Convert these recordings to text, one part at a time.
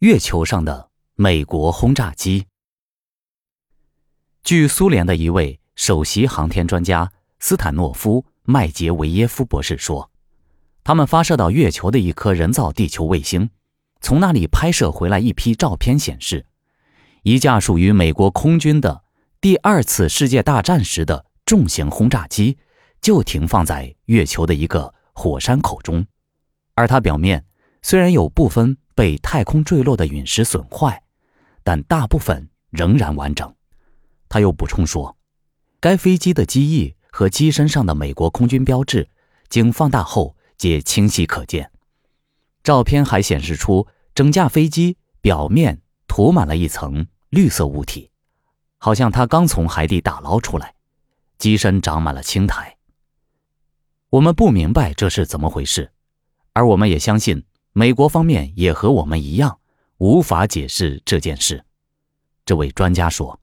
月球上的美国轰炸机。据苏联的一位首席航天专家斯坦诺夫·麦杰维耶夫博士说，他们发射到月球的一颗人造地球卫星，从那里拍摄回来一批照片，显示一架属于美国空军的第二次世界大战时的重型轰炸机就停放在月球的一个火山口中，而它表面虽然有部分被太空坠落的陨石损坏，但大部分仍然完整。他又补充说，该飞机的机翼和机身上的美国空军标志，经放大后皆清晰可见。照片还显示出整架飞机表面涂满了一层绿色物体，好像它刚从海底打捞出来。机身长满了青苔。我们不明白这是怎么回事，而我们也相信美国方面也和我们一样无法解释这件事。这位专家说。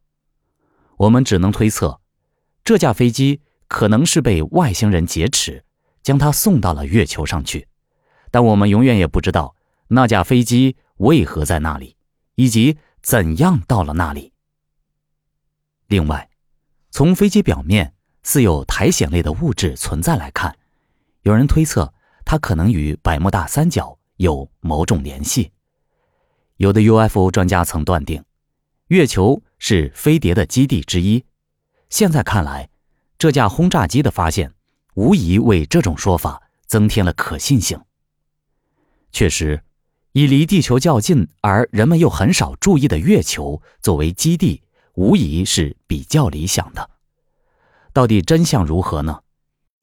我们只能推测，这架飞机可能是被外星人劫持，将它送到了月球上去。但我们永远也不知道那架飞机为何在那里，以及怎样到了那里。另外，从飞机表面似有苔藓类的物质存在来看，有人推测它可能与百慕大三角有某种联系。有的 UFO 专家曾断定，月球。是飞碟的基地之一。现在看来，这架轰炸机的发现无疑为这种说法增添了可信性。确实，以离地球较近而人们又很少注意的月球作为基地，无疑是比较理想的。到底真相如何呢？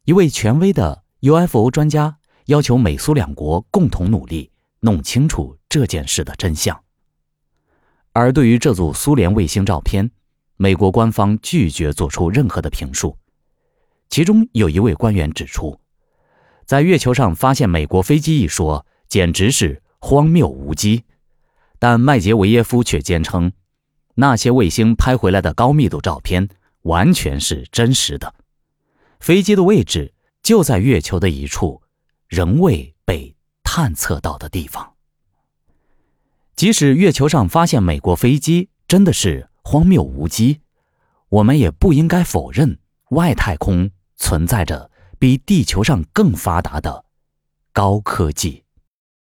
一位权威的 UFO 专家要求美苏两国共同努力，弄清楚这件事的真相。而对于这组苏联卫星照片，美国官方拒绝做出任何的评述。其中有一位官员指出，在月球上发现美国飞机一说简直是荒谬无稽。但麦杰维耶夫却坚称，那些卫星拍回来的高密度照片完全是真实的，飞机的位置就在月球的一处仍未被探测到的地方。即使月球上发现美国飞机真的是荒谬无稽，我们也不应该否认外太空存在着比地球上更发达的高科技。